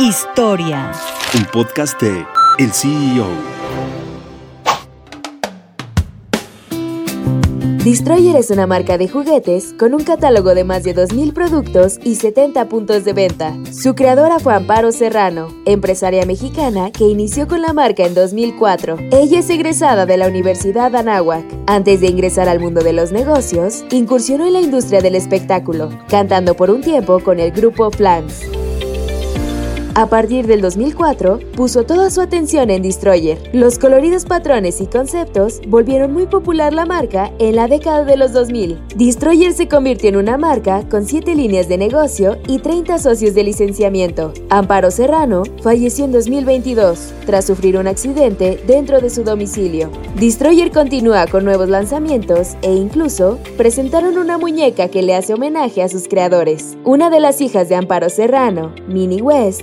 Historia. Un podcast de El CEO. Destroyer es una marca de juguetes con un catálogo de más de 2.000 productos y 70 puntos de venta. Su creadora fue Amparo Serrano, empresaria mexicana que inició con la marca en 2004. Ella es egresada de la Universidad Anáhuac. Antes de ingresar al mundo de los negocios, incursionó en la industria del espectáculo, cantando por un tiempo con el grupo Flans. A partir del 2004, puso toda su atención en Destroyer. Los coloridos patrones y conceptos volvieron muy popular la marca en la década de los 2000. Destroyer se convirtió en una marca con 7 líneas de negocio y 30 socios de licenciamiento. Amparo Serrano falleció en 2022 tras sufrir un accidente dentro de su domicilio. Destroyer continúa con nuevos lanzamientos e incluso presentaron una muñeca que le hace homenaje a sus creadores. Una de las hijas de Amparo Serrano, Minnie West,